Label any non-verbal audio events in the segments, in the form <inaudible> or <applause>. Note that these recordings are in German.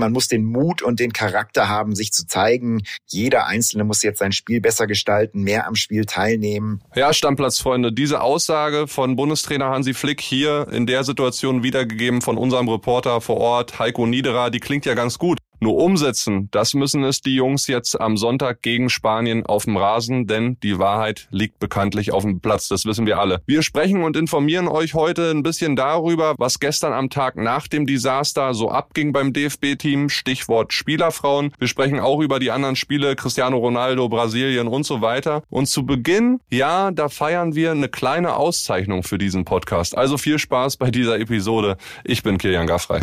Man muss den Mut und den Charakter haben, sich zu zeigen. Jeder Einzelne muss jetzt sein Spiel besser gestalten, mehr am Spiel teilnehmen. Ja, Stammplatzfreunde, diese Aussage von Bundestrainer Hansi Flick hier in der Situation wiedergegeben von unserem Reporter vor Ort, Heiko Niederer, die klingt ja ganz gut. Nur umsetzen, das müssen es die Jungs jetzt am Sonntag gegen Spanien auf dem Rasen, denn die Wahrheit liegt bekanntlich auf dem Platz, das wissen wir alle. Wir sprechen und informieren euch heute ein bisschen darüber, was gestern am Tag nach dem Desaster so abging beim DFB-Team, Stichwort Spielerfrauen. Wir sprechen auch über die anderen Spiele, Cristiano Ronaldo, Brasilien und so weiter. Und zu Beginn, ja, da feiern wir eine kleine Auszeichnung für diesen Podcast. Also viel Spaß bei dieser Episode. Ich bin Kilian Gaffrey.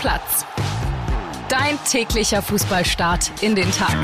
Stammplatz. Dein täglicher Fußballstart in den Tag.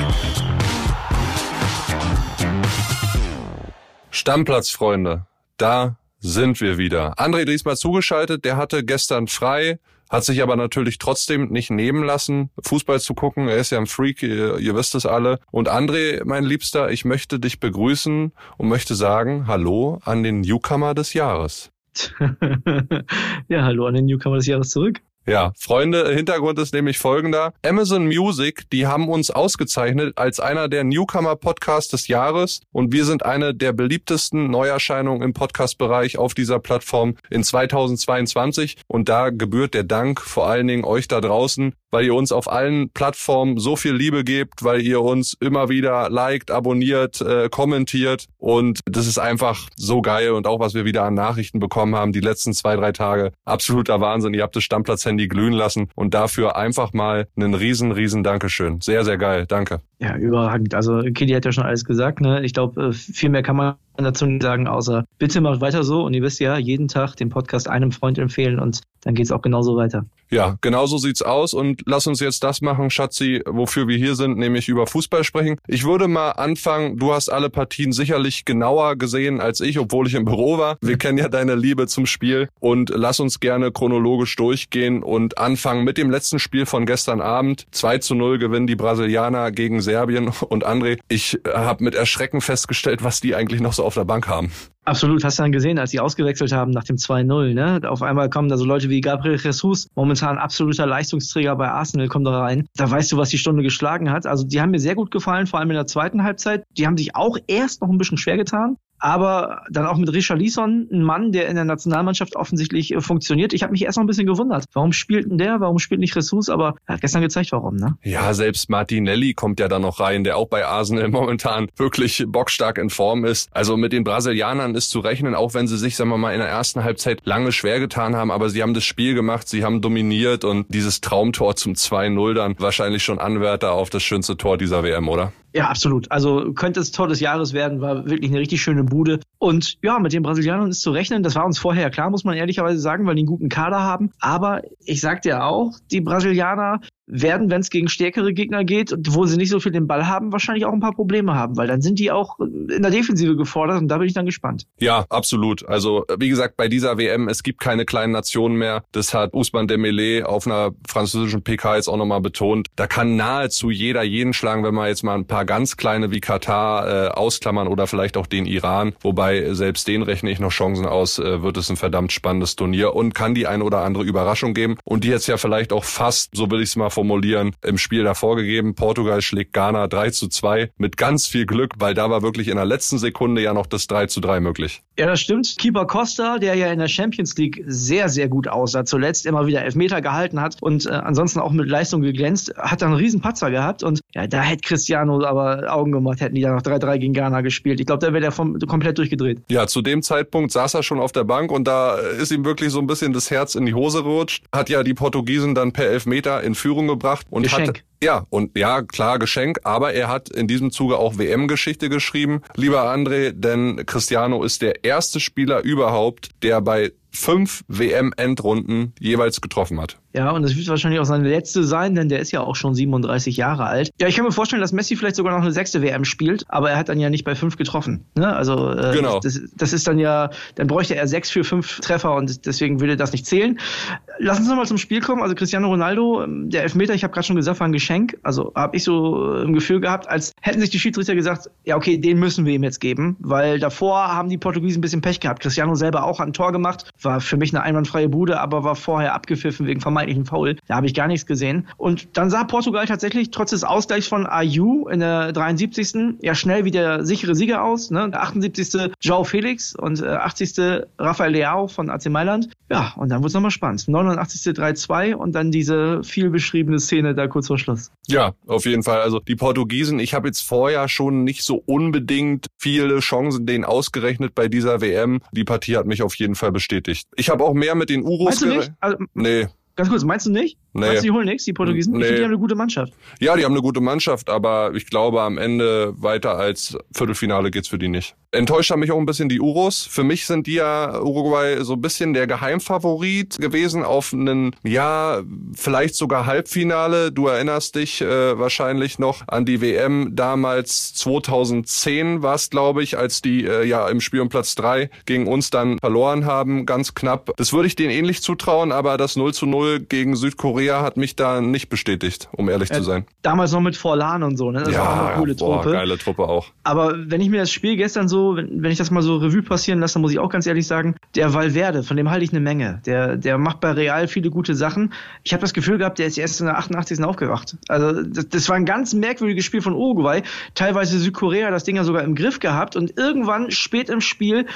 Stammplatz, Freunde. Da sind wir wieder. André diesmal zugeschaltet, der hatte gestern frei, hat sich aber natürlich trotzdem nicht nehmen lassen, Fußball zu gucken. Er ist ja ein Freak, ihr, ihr wisst es alle. Und André, mein Liebster, ich möchte dich begrüßen und möchte sagen, hallo an den Newcomer des Jahres. <laughs> ja, hallo an den Newcomer des Jahres zurück. Ja, Freunde, Hintergrund ist nämlich folgender. Amazon Music, die haben uns ausgezeichnet als einer der Newcomer-Podcasts des Jahres und wir sind eine der beliebtesten Neuerscheinungen im Podcast-Bereich auf dieser Plattform in 2022 und da gebührt der Dank vor allen Dingen euch da draußen, weil ihr uns auf allen Plattformen so viel Liebe gebt, weil ihr uns immer wieder liked, abonniert, äh, kommentiert und das ist einfach so geil und auch was wir wieder an Nachrichten bekommen haben die letzten zwei, drei Tage. Absoluter Wahnsinn. Ihr habt das Stammplatz Handy glühen lassen und dafür einfach mal einen riesen, riesen Dankeschön. Sehr, sehr geil. Danke. Ja, überragend. Also Kili hat ja schon alles gesagt. Ne? Ich glaube, äh, viel mehr kann man dazu nicht sagen, außer bitte macht weiter so. Und ihr wisst ja, jeden Tag den Podcast einem Freund empfehlen und dann geht's auch genauso weiter. Ja, genau so sieht's aus. Und lass uns jetzt das machen, Schatzi, wofür wir hier sind, nämlich über Fußball sprechen. Ich würde mal anfangen, du hast alle Partien sicherlich genauer gesehen als ich, obwohl ich im Büro war. Wir kennen ja deine Liebe zum Spiel. Und lass uns gerne chronologisch durchgehen und anfangen mit dem letzten Spiel von gestern Abend. 2 zu 0 gewinnen die Brasilianer gegen Serbien. Und André, ich habe mit Erschrecken festgestellt, was die eigentlich noch so auf der Bank haben. Absolut, hast du dann gesehen, als sie ausgewechselt haben nach dem 2-0, ne? Auf einmal kommen da so Leute wie Gabriel Jesus, momentan absoluter Leistungsträger bei Arsenal, kommt da rein. Da weißt du, was die Stunde geschlagen hat. Also die haben mir sehr gut gefallen, vor allem in der zweiten Halbzeit. Die haben sich auch erst noch ein bisschen schwer getan aber dann auch mit Richard Leeson, ein Mann, der in der Nationalmannschaft offensichtlich äh, funktioniert. Ich habe mich erst noch ein bisschen gewundert. Warum spielt denn der? Warum spielt nicht Ressus? Aber er hat gestern gezeigt, warum, ne? Ja, selbst Martinelli kommt ja da noch rein, der auch bei Arsenal <laughs> momentan wirklich bockstark in Form ist. Also mit den Brasilianern ist zu rechnen, auch wenn sie sich, sagen wir mal, in der ersten Halbzeit lange schwer getan haben, aber sie haben das Spiel gemacht, sie haben dominiert und dieses Traumtor zum 2-0 dann wahrscheinlich schon Anwärter auf das schönste Tor dieser WM, oder? Ja, absolut. Also könnte es Tor des Jahres werden, war wirklich eine richtig schöne Bude. Und ja, mit den Brasilianern ist zu rechnen. Das war uns vorher klar, muss man ehrlicherweise sagen, weil die einen guten Kader haben. Aber ich sagte ja auch, die Brasilianer werden, wenn es gegen stärkere Gegner geht, wo sie nicht so viel den Ball haben, wahrscheinlich auch ein paar Probleme haben, weil dann sind die auch in der Defensive gefordert und da bin ich dann gespannt. Ja, absolut. Also wie gesagt, bei dieser WM, es gibt keine kleinen Nationen mehr. Das hat Usman Dembélé auf einer französischen PK jetzt auch nochmal betont. Da kann nahezu jeder jeden schlagen, wenn man jetzt mal ein paar ganz kleine wie Katar äh, ausklammern oder vielleicht auch den Iran. Wobei selbst den rechne ich noch Chancen aus, äh, wird es ein verdammt spannendes Turnier und kann die ein oder andere Überraschung geben. Und die jetzt ja vielleicht auch fast, so will ich es mal formulieren, im Spiel davor gegeben. Portugal schlägt Ghana 3 zu 2 mit ganz viel Glück, weil da war wirklich in der letzten Sekunde ja noch das 3 zu 3 möglich. Ja, das stimmt. Keeper Costa, der ja in der Champions League sehr, sehr gut aussah, zuletzt immer wieder Elfmeter gehalten hat und äh, ansonsten auch mit Leistung geglänzt, hat dann einen riesen Patzer gehabt und ja, da hätte Cristiano aber Augen gemacht, hätten die da noch 3-3 gegen Ghana gespielt. Ich glaube, da wäre der vom, komplett durchgedreht. Ja, zu dem Zeitpunkt saß er schon auf der Bank und da ist ihm wirklich so ein bisschen das Herz in die Hose gerutscht, hat ja die Portugiesen dann per Elfmeter in Führung gebracht und Geschenk. hat ja, und ja, klar, Geschenk, aber er hat in diesem Zuge auch WM-Geschichte geschrieben, lieber André, denn Cristiano ist der erste Spieler überhaupt, der bei fünf WM-Endrunden jeweils getroffen hat. Ja, und das wird wahrscheinlich auch seine letzte sein, denn der ist ja auch schon 37 Jahre alt. Ja, ich kann mir vorstellen, dass Messi vielleicht sogar noch eine sechste WM spielt, aber er hat dann ja nicht bei fünf getroffen. Ne? Also äh, genau. das, das ist dann ja, dann bräuchte er sechs für fünf Treffer und deswegen würde das nicht zählen. Lass uns nochmal zum Spiel kommen. Also Cristiano Ronaldo, ähm, der Elfmeter, ich habe gerade schon gesagt, war ein Geschenk. Also habe ich so äh, ein Gefühl gehabt, als hätten sich die Schiedsrichter gesagt, ja okay, den müssen wir ihm jetzt geben, weil davor haben die Portugiesen ein bisschen Pech gehabt. Cristiano selber auch hat ein Tor gemacht, war für mich eine einwandfreie Bude, aber war vorher abgepfiffen wegen vermeintlichen Foul. Da habe ich gar nichts gesehen. Und dann sah Portugal tatsächlich trotz des Ausgleichs von Ayu in der 73. ja schnell wie der sichere Sieger aus. Ne? Der 78. Joao Felix und äh, 80. Rafael Leao von AC Mailand. Ja, und dann wurde es nochmal spannend. 89. 3-2 und dann diese viel beschriebene Szene da kurz vor Schluss. Ja, auf jeden Fall. Also die Portugiesen, ich habe jetzt vorher schon nicht so unbedingt viele Chancen denen ausgerechnet bei dieser WM. Die Partie hat mich auf jeden Fall bestätigt. Ich habe auch mehr mit den Uros. Meinst du nicht? Also, nee. Ganz kurz, meinst du nicht? Nee. Meinst du, die holen nichts, die Portugiesen? Nee. Ich finde, die haben eine gute Mannschaft. Ja, die haben eine gute Mannschaft, aber ich glaube, am Ende weiter als Viertelfinale geht's für die nicht. Enttäuscht haben mich auch ein bisschen die Uros. Für mich sind die ja Uruguay so ein bisschen der Geheimfavorit gewesen auf einen, ja, vielleicht sogar Halbfinale. Du erinnerst dich äh, wahrscheinlich noch an die WM damals 2010 war es, glaube ich, als die äh, ja im Spiel um Platz drei gegen uns dann verloren haben, ganz knapp. Das würde ich denen ähnlich zutrauen, aber das 0 zu 0 gegen Südkorea hat mich da nicht bestätigt, um ehrlich ja, zu sein. Damals noch mit Forlan und so, ne? Das ja, war auch eine coole boah, Truppe. geile Truppe auch. Aber wenn ich mir das Spiel gestern so wenn, wenn ich das mal so Revue passieren lasse, dann muss ich auch ganz ehrlich sagen, der Valverde, von dem halte ich eine Menge. Der, der macht bei Real viele gute Sachen. Ich habe das Gefühl gehabt, der ist erst in der 88. aufgewacht. Also das, das war ein ganz merkwürdiges Spiel von Uruguay. Teilweise Südkorea das Ding ja sogar im Griff gehabt und irgendwann spät im Spiel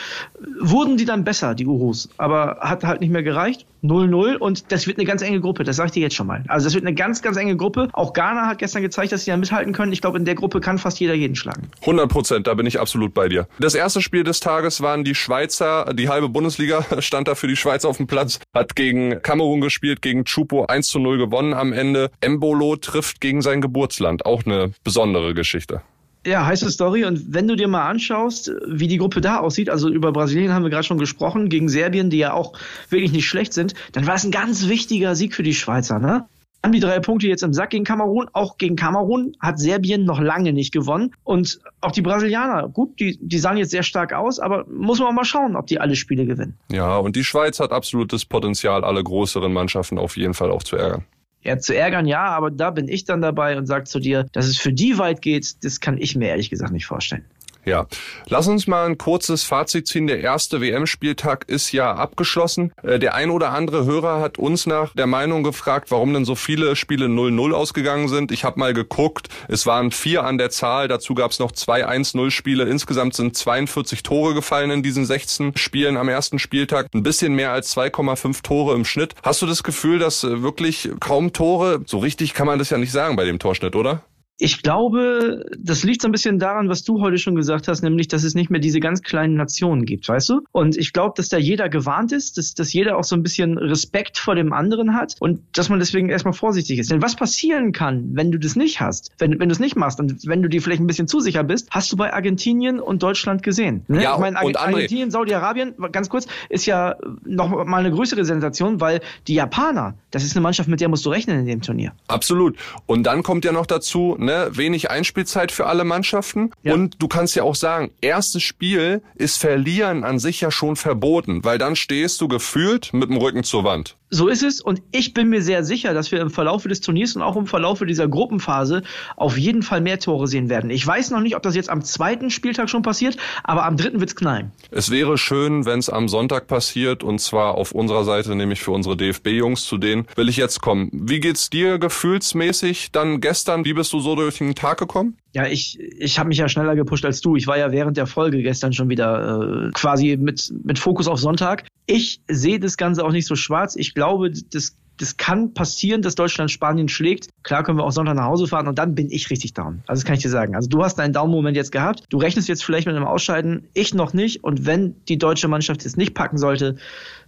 wurden die dann besser, die Urus. Aber hat halt nicht mehr gereicht. 0-0 und das wird eine ganz enge Gruppe, das sage ich dir jetzt schon mal. Also das wird eine ganz, ganz enge Gruppe. Auch Ghana hat gestern gezeigt, dass sie da mithalten können. Ich glaube, in der Gruppe kann fast jeder jeden schlagen. 100 Prozent, da bin ich absolut bei dir. Das erste Spiel des Tages waren die Schweizer, die halbe Bundesliga <laughs> stand da für die Schweiz auf dem Platz, hat gegen Kamerun gespielt, gegen Chupo 1 zu 0 gewonnen am Ende. Embolo trifft gegen sein Geburtsland, auch eine besondere Geschichte. Ja, heiße Story. Und wenn du dir mal anschaust, wie die Gruppe da aussieht, also über Brasilien haben wir gerade schon gesprochen, gegen Serbien, die ja auch wirklich nicht schlecht sind, dann war es ein ganz wichtiger Sieg für die Schweizer, ne? Haben die drei Punkte jetzt im Sack gegen Kamerun. Auch gegen Kamerun hat Serbien noch lange nicht gewonnen. Und auch die Brasilianer, gut, die, die sahen jetzt sehr stark aus, aber muss man auch mal schauen, ob die alle Spiele gewinnen. Ja, und die Schweiz hat absolutes Potenzial, alle größeren Mannschaften auf jeden Fall auch zu ärgern. Ja, zu ärgern ja, aber da bin ich dann dabei und sage zu dir, dass es für die weit geht, das kann ich mir ehrlich gesagt nicht vorstellen. Ja, lass uns mal ein kurzes Fazit ziehen. Der erste WM-Spieltag ist ja abgeschlossen. Äh, der ein oder andere Hörer hat uns nach der Meinung gefragt, warum denn so viele Spiele 0-0 ausgegangen sind. Ich habe mal geguckt, es waren vier an der Zahl, dazu gab es noch zwei 1-0-Spiele. Insgesamt sind 42 Tore gefallen in diesen 16 Spielen am ersten Spieltag. Ein bisschen mehr als 2,5 Tore im Schnitt. Hast du das Gefühl, dass äh, wirklich kaum Tore, so richtig kann man das ja nicht sagen bei dem Torschnitt, oder? Ich glaube, das liegt so ein bisschen daran, was du heute schon gesagt hast, nämlich, dass es nicht mehr diese ganz kleinen Nationen gibt, weißt du? Und ich glaube, dass da jeder gewarnt ist, dass, dass jeder auch so ein bisschen Respekt vor dem anderen hat und dass man deswegen erstmal vorsichtig ist. Denn was passieren kann, wenn du das nicht hast, wenn, wenn du es nicht machst und wenn du dir vielleicht ein bisschen zu sicher bist, hast du bei Argentinien und Deutschland gesehen. Ne? Ja, ich meine, und Argentinien, Saudi-Arabien, ganz kurz, ist ja noch mal eine größere Sensation, weil die Japaner, das ist eine Mannschaft, mit der musst du rechnen in dem Turnier. Absolut. Und dann kommt ja noch dazu, ne, ne, wenig Einspielzeit für alle Mannschaften. Ja. Und du kannst ja auch sagen, erstes Spiel ist Verlieren an sich ja schon verboten, weil dann stehst du gefühlt mit dem Rücken zur Wand. So ist es und ich bin mir sehr sicher, dass wir im Verlauf des Turniers und auch im Verlauf dieser Gruppenphase auf jeden Fall mehr Tore sehen werden. Ich weiß noch nicht, ob das jetzt am zweiten Spieltag schon passiert, aber am dritten wird's knallen. Es wäre schön, wenn es am Sonntag passiert und zwar auf unserer Seite, nämlich für unsere DFB-Jungs, zu denen will ich jetzt kommen. Wie geht's dir gefühlsmäßig dann gestern? Wie bist du so durch den Tag gekommen? Ja, ich, ich habe mich ja schneller gepusht als du. Ich war ja während der Folge gestern schon wieder äh, quasi mit, mit Fokus auf Sonntag. Ich sehe das Ganze auch nicht so schwarz. Ich glaube, das, das kann passieren, dass Deutschland Spanien schlägt. Klar können wir auch Sonntag nach Hause fahren und dann bin ich richtig down. Also das kann ich dir sagen. Also du hast deinen Down-Moment jetzt gehabt. Du rechnest jetzt vielleicht mit einem Ausscheiden. Ich noch nicht. Und wenn die deutsche Mannschaft es nicht packen sollte,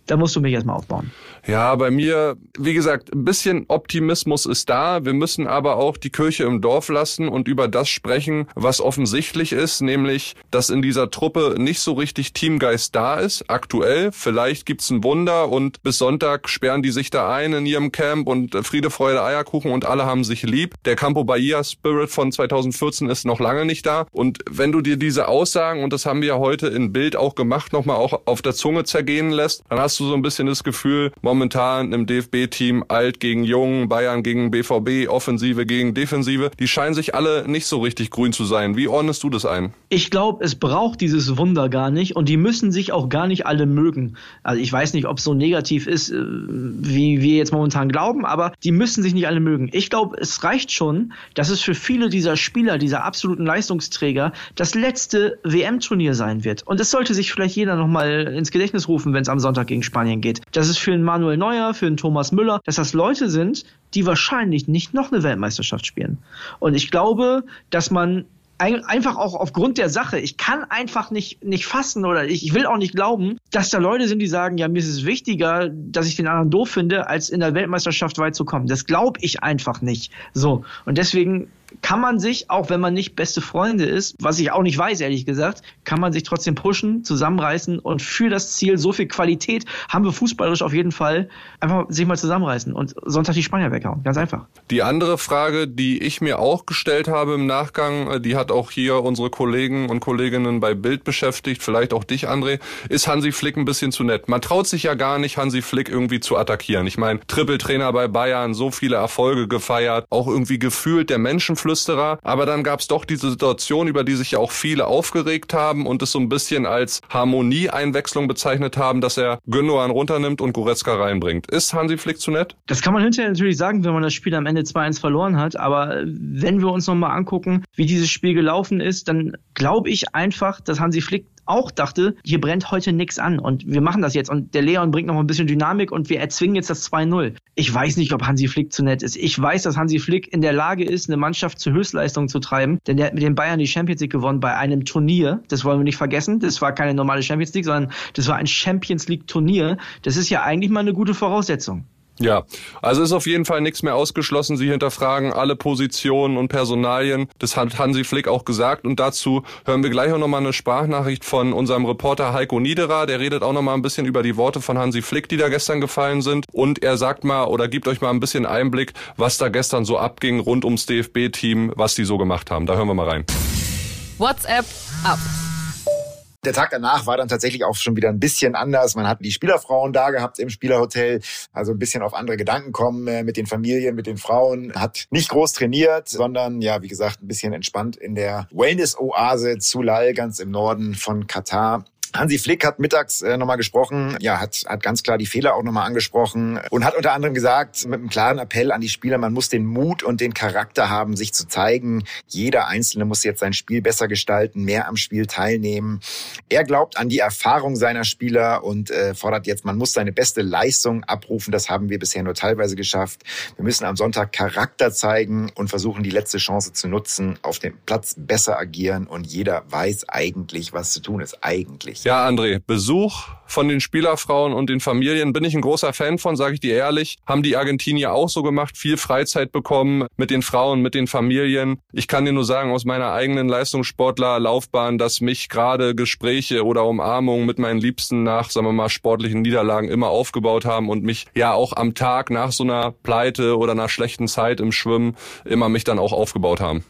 da musst du mich erstmal aufbauen. Ja, bei mir, wie gesagt, ein bisschen Optimismus ist da. Wir müssen aber auch die Kirche im Dorf lassen und über das sprechen, was offensichtlich ist, nämlich, dass in dieser Truppe nicht so richtig Teamgeist da ist, aktuell. Vielleicht gibt's ein Wunder und bis Sonntag sperren die sich da ein in ihrem Camp und Friede, Freude, Eierkuchen und alle haben sich lieb. Der Campo Bahia Spirit von 2014 ist noch lange nicht da. Und wenn du dir diese Aussagen, und das haben wir ja heute in Bild auch gemacht, nochmal auch auf der Zunge zergehen lässt, dann hast hast du so ein bisschen das Gefühl, momentan im DFB-Team alt gegen jung, Bayern gegen BVB, Offensive gegen Defensive, die scheinen sich alle nicht so richtig grün zu sein. Wie ordnest du das ein? Ich glaube, es braucht dieses Wunder gar nicht und die müssen sich auch gar nicht alle mögen. Also ich weiß nicht, ob es so negativ ist, äh, wie wir jetzt momentan glauben, aber die müssen sich nicht alle mögen. Ich glaube, es reicht schon, dass es für viele dieser Spieler, dieser absoluten Leistungsträger, das letzte WM-Turnier sein wird. Und das sollte sich vielleicht jeder nochmal ins Gedächtnis rufen, wenn es am Sonntag gegen Spanien geht. Das ist für einen Manuel Neuer, für einen Thomas Müller, dass das Leute sind, die wahrscheinlich nicht noch eine Weltmeisterschaft spielen. Und ich glaube, dass man einfach auch aufgrund der Sache. Ich kann einfach nicht, nicht fassen oder ich, ich will auch nicht glauben, dass da Leute sind, die sagen, ja, mir ist es wichtiger, dass ich den anderen doof finde, als in der Weltmeisterschaft weit zu kommen. Das glaube ich einfach nicht. So. Und deswegen kann man sich, auch wenn man nicht beste Freunde ist, was ich auch nicht weiß, ehrlich gesagt, kann man sich trotzdem pushen, zusammenreißen und für das Ziel so viel Qualität haben wir fußballerisch auf jeden Fall einfach sich mal zusammenreißen und Sonntag die Spanier weghauen. Ganz einfach. Die andere Frage, die ich mir auch gestellt habe im Nachgang, äh, die hat auch hier unsere Kollegen und Kolleginnen bei Bild beschäftigt, vielleicht auch dich, André, ist Hansi Flick ein bisschen zu nett. Man traut sich ja gar nicht, Hansi Flick irgendwie zu attackieren. Ich meine, Trippeltrainer bei Bayern, so viele Erfolge gefeiert, auch irgendwie gefühlt der Menschen Flüsterer. Aber dann gab es doch diese Situation, über die sich ja auch viele aufgeregt haben und es so ein bisschen als Harmonieeinwechslung bezeichnet haben, dass er Gündogan runternimmt und Goretzka reinbringt. Ist Hansi Flick zu nett? Das kann man hinterher natürlich sagen, wenn man das Spiel am Ende 2-1 verloren hat. Aber wenn wir uns nochmal angucken, wie dieses Spiel gelaufen ist, dann glaube ich einfach, dass Hansi Flick auch dachte, hier brennt heute nichts an und wir machen das jetzt und der Leon bringt noch ein bisschen Dynamik und wir erzwingen jetzt das 2-0. Ich weiß nicht, ob Hansi Flick zu nett ist. Ich weiß, dass Hansi Flick in der Lage ist, eine Mannschaft zur Höchstleistung zu treiben, denn der hat mit den Bayern die Champions League gewonnen bei einem Turnier. Das wollen wir nicht vergessen. Das war keine normale Champions League, sondern das war ein Champions League Turnier. Das ist ja eigentlich mal eine gute Voraussetzung. Ja, also ist auf jeden Fall nichts mehr ausgeschlossen. Sie hinterfragen alle Positionen und Personalien. Das hat Hansi Flick auch gesagt. Und dazu hören wir gleich auch nochmal eine Sprachnachricht von unserem Reporter Heiko Niederer. Der redet auch nochmal ein bisschen über die Worte von Hansi Flick, die da gestern gefallen sind. Und er sagt mal oder gibt euch mal ein bisschen Einblick, was da gestern so abging rund ums DFB-Team, was die so gemacht haben. Da hören wir mal rein. WhatsApp ab. Der Tag danach war dann tatsächlich auch schon wieder ein bisschen anders. Man hat die Spielerfrauen da gehabt im Spielerhotel, also ein bisschen auf andere Gedanken kommen äh, mit den Familien, mit den Frauen. Hat nicht groß trainiert, sondern ja, wie gesagt, ein bisschen entspannt in der Wellness-Oase Zulal, ganz im Norden von Katar. Hansi Flick hat mittags äh, nochmal gesprochen, ja, hat, hat ganz klar die Fehler auch nochmal angesprochen und hat unter anderem gesagt, mit einem klaren Appell an die Spieler, man muss den Mut und den Charakter haben, sich zu zeigen. Jeder Einzelne muss jetzt sein Spiel besser gestalten, mehr am Spiel teilnehmen. Er glaubt an die Erfahrung seiner Spieler und äh, fordert jetzt, man muss seine beste Leistung abrufen. Das haben wir bisher nur teilweise geschafft. Wir müssen am Sonntag Charakter zeigen und versuchen, die letzte Chance zu nutzen, auf dem Platz besser agieren und jeder weiß eigentlich, was zu tun ist. Eigentlich. Ja, André, Besuch von den Spielerfrauen und den Familien bin ich ein großer Fan von, sage ich dir ehrlich. Haben die Argentinier auch so gemacht, viel Freizeit bekommen mit den Frauen, mit den Familien. Ich kann dir nur sagen aus meiner eigenen Leistungssportlerlaufbahn, dass mich gerade Gespräche oder Umarmungen mit meinen Liebsten nach, sagen wir mal, sportlichen Niederlagen immer aufgebaut haben und mich ja auch am Tag nach so einer Pleite oder einer schlechten Zeit im Schwimmen immer mich dann auch aufgebaut haben.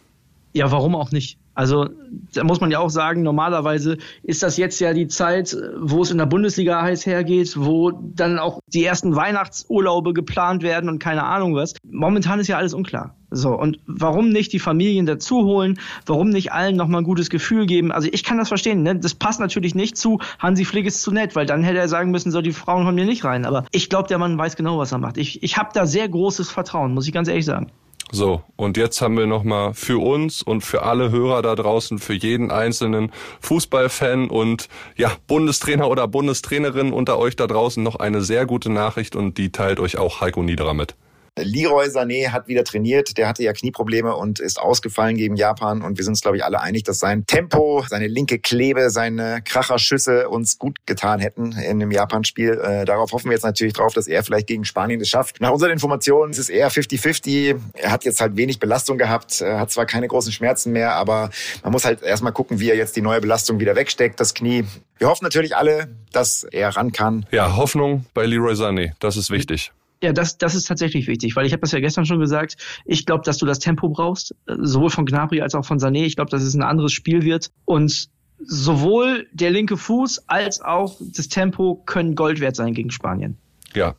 Ja, warum auch nicht? Also da muss man ja auch sagen, normalerweise ist das jetzt ja die Zeit, wo es in der Bundesliga heiß hergeht, wo dann auch die ersten Weihnachtsurlaube geplant werden und keine Ahnung was. Momentan ist ja alles unklar. So, und warum nicht die Familien dazu holen? Warum nicht allen nochmal ein gutes Gefühl geben? Also ich kann das verstehen, ne? Das passt natürlich nicht zu Hansi Flick ist zu nett, weil dann hätte er sagen müssen, so die Frauen kommen hier nicht rein. Aber ich glaube, der Mann weiß genau, was er macht. Ich, ich habe da sehr großes Vertrauen, muss ich ganz ehrlich sagen. So, und jetzt haben wir nochmal für uns und für alle Hörer da draußen, für jeden einzelnen Fußballfan und ja, Bundestrainer oder Bundestrainerin unter euch da draußen noch eine sehr gute Nachricht und die teilt euch auch Heiko Niederer mit. Leroy Sané hat wieder trainiert. Der hatte ja Knieprobleme und ist ausgefallen gegen Japan. Und wir sind uns, glaube ich, alle einig, dass sein Tempo, seine linke Klebe, seine Kracherschüsse uns gut getan hätten in dem Japan-Spiel. Äh, darauf hoffen wir jetzt natürlich drauf, dass er vielleicht gegen Spanien es schafft. Nach unseren Informationen ist es eher 50-50. Er hat jetzt halt wenig Belastung gehabt, er hat zwar keine großen Schmerzen mehr, aber man muss halt erstmal gucken, wie er jetzt die neue Belastung wieder wegsteckt, das Knie. Wir hoffen natürlich alle, dass er ran kann. Ja, Hoffnung bei Leroy Sané, das ist wichtig. Ja, das, das ist tatsächlich wichtig, weil ich habe das ja gestern schon gesagt. Ich glaube, dass du das Tempo brauchst, sowohl von Gnabry als auch von Sané. Ich glaube, dass es ein anderes Spiel wird. Und sowohl der linke Fuß als auch das Tempo können Gold wert sein gegen Spanien. Ja,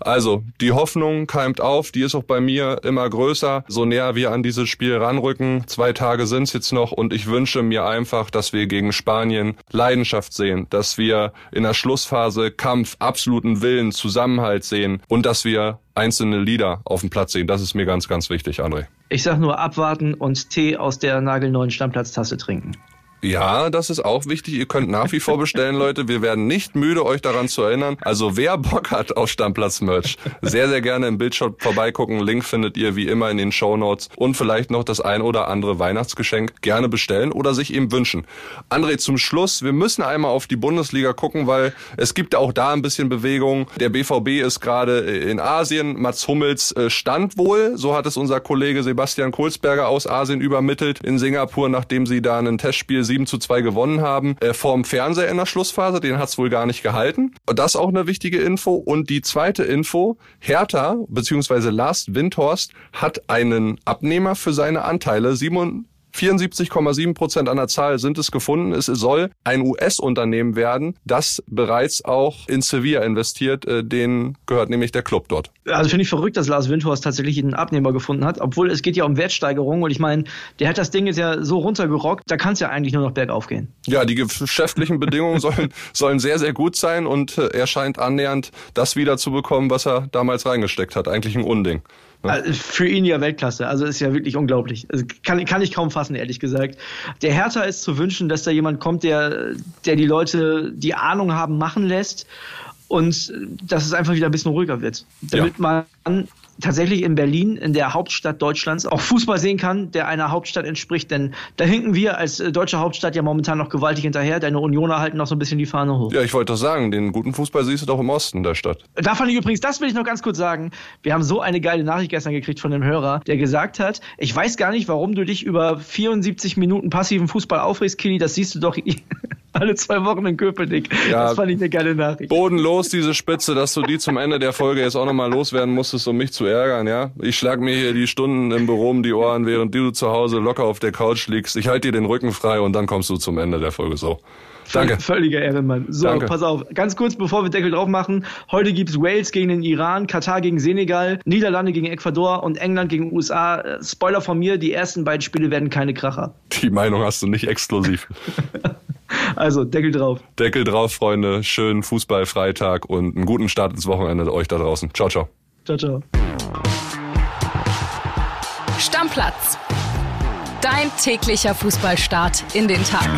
also, die Hoffnung keimt auf, die ist auch bei mir immer größer, so näher wir an dieses Spiel ranrücken. Zwei Tage sind's jetzt noch und ich wünsche mir einfach, dass wir gegen Spanien Leidenschaft sehen, dass wir in der Schlussphase Kampf, absoluten Willen, Zusammenhalt sehen und dass wir einzelne Lieder auf dem Platz sehen. Das ist mir ganz, ganz wichtig, André. Ich sag nur abwarten und Tee aus der nagelneuen Stammplatztasse trinken. Ja, das ist auch wichtig. Ihr könnt nach wie vor bestellen, <laughs> Leute. Wir werden nicht müde, euch daran zu erinnern. Also wer Bock hat auf Stammplatz-Merch, sehr, sehr gerne im Bildshop vorbeigucken. Link findet ihr wie immer in den Show Notes und vielleicht noch das ein oder andere Weihnachtsgeschenk gerne bestellen oder sich eben wünschen. André, zum Schluss, wir müssen einmal auf die Bundesliga gucken, weil es gibt auch da ein bisschen Bewegung. Der BVB ist gerade in Asien. Mats Hummels äh, stand wohl, so hat es unser Kollege Sebastian Kohlsberger aus Asien übermittelt, in Singapur, nachdem sie da ein Testspiel 7 zu 2 gewonnen haben, äh, vorm Fernseher in der Schlussphase. Den hat es wohl gar nicht gehalten. Das auch eine wichtige Info. Und die zweite Info, Hertha bzw. Lars Windhorst hat einen Abnehmer für seine Anteile. 74,7 Prozent an der Zahl sind es gefunden. Es soll ein US-Unternehmen werden, das bereits auch in Sevilla investiert. Äh, den gehört nämlich der Club dort. Also finde ich verrückt, dass Lars Windhorst tatsächlich einen Abnehmer gefunden hat, obwohl es geht ja um Wertsteigerung und ich meine, der hat das Ding jetzt ja so runtergerockt, da kann es ja eigentlich nur noch bergauf gehen. Ja, die geschäftlichen Bedingungen <laughs> sollen, sollen sehr, sehr gut sein und äh, er scheint annähernd das wieder zu bekommen, was er damals reingesteckt hat. Eigentlich ein Unding. Also für ihn ja Weltklasse. Also ist ja wirklich unglaublich. Also kann, kann ich kaum fassen, ehrlich gesagt. Der Hertha ist zu wünschen, dass da jemand kommt, der, der die Leute, die Ahnung haben, machen lässt und dass es einfach wieder ein bisschen ruhiger wird. Damit ja. man tatsächlich in Berlin, in der Hauptstadt Deutschlands, auch Fußball sehen kann, der einer Hauptstadt entspricht. Denn da hinken wir als äh, deutsche Hauptstadt ja momentan noch gewaltig hinterher. Deine Unioner halten noch so ein bisschen die Fahne hoch. Ja, ich wollte doch sagen, den guten Fußball siehst du doch im Osten der Stadt. Da fand ich übrigens, das will ich noch ganz kurz sagen. Wir haben so eine geile Nachricht gestern gekriegt von einem Hörer, der gesagt hat, ich weiß gar nicht, warum du dich über 74 Minuten passiven Fußball aufregst, Kili, das siehst du doch <laughs> <laughs> alle zwei Wochen in Köpenick. Ja, das fand ich eine geile Nachricht. Bodenlos, diese Spitze, dass du die zum Ende der Folge jetzt auch nochmal loswerden musstest, um mich zu ärgern, ja? Ich schlag mir hier die Stunden im Büro um die Ohren, während du zu Hause locker auf der Couch liegst. Ich halte dir den Rücken frei und dann kommst du zum Ende der Folge so. Danke. Völliger Ehrenmann. So, Danke. pass auf. Ganz kurz, bevor wir Deckel drauf machen. Heute gibt's Wales gegen den Iran, Katar gegen Senegal, Niederlande gegen Ecuador und England gegen USA. Äh, Spoiler von mir, die ersten beiden Spiele werden keine Kracher. Die Meinung hast du nicht exklusiv. <laughs> Also Deckel drauf. Deckel drauf, Freunde. Schönen Fußballfreitag und einen guten Start ins Wochenende euch da draußen. Ciao, ciao. Ciao, ciao. Stammplatz. Dein täglicher Fußballstart in den Tag.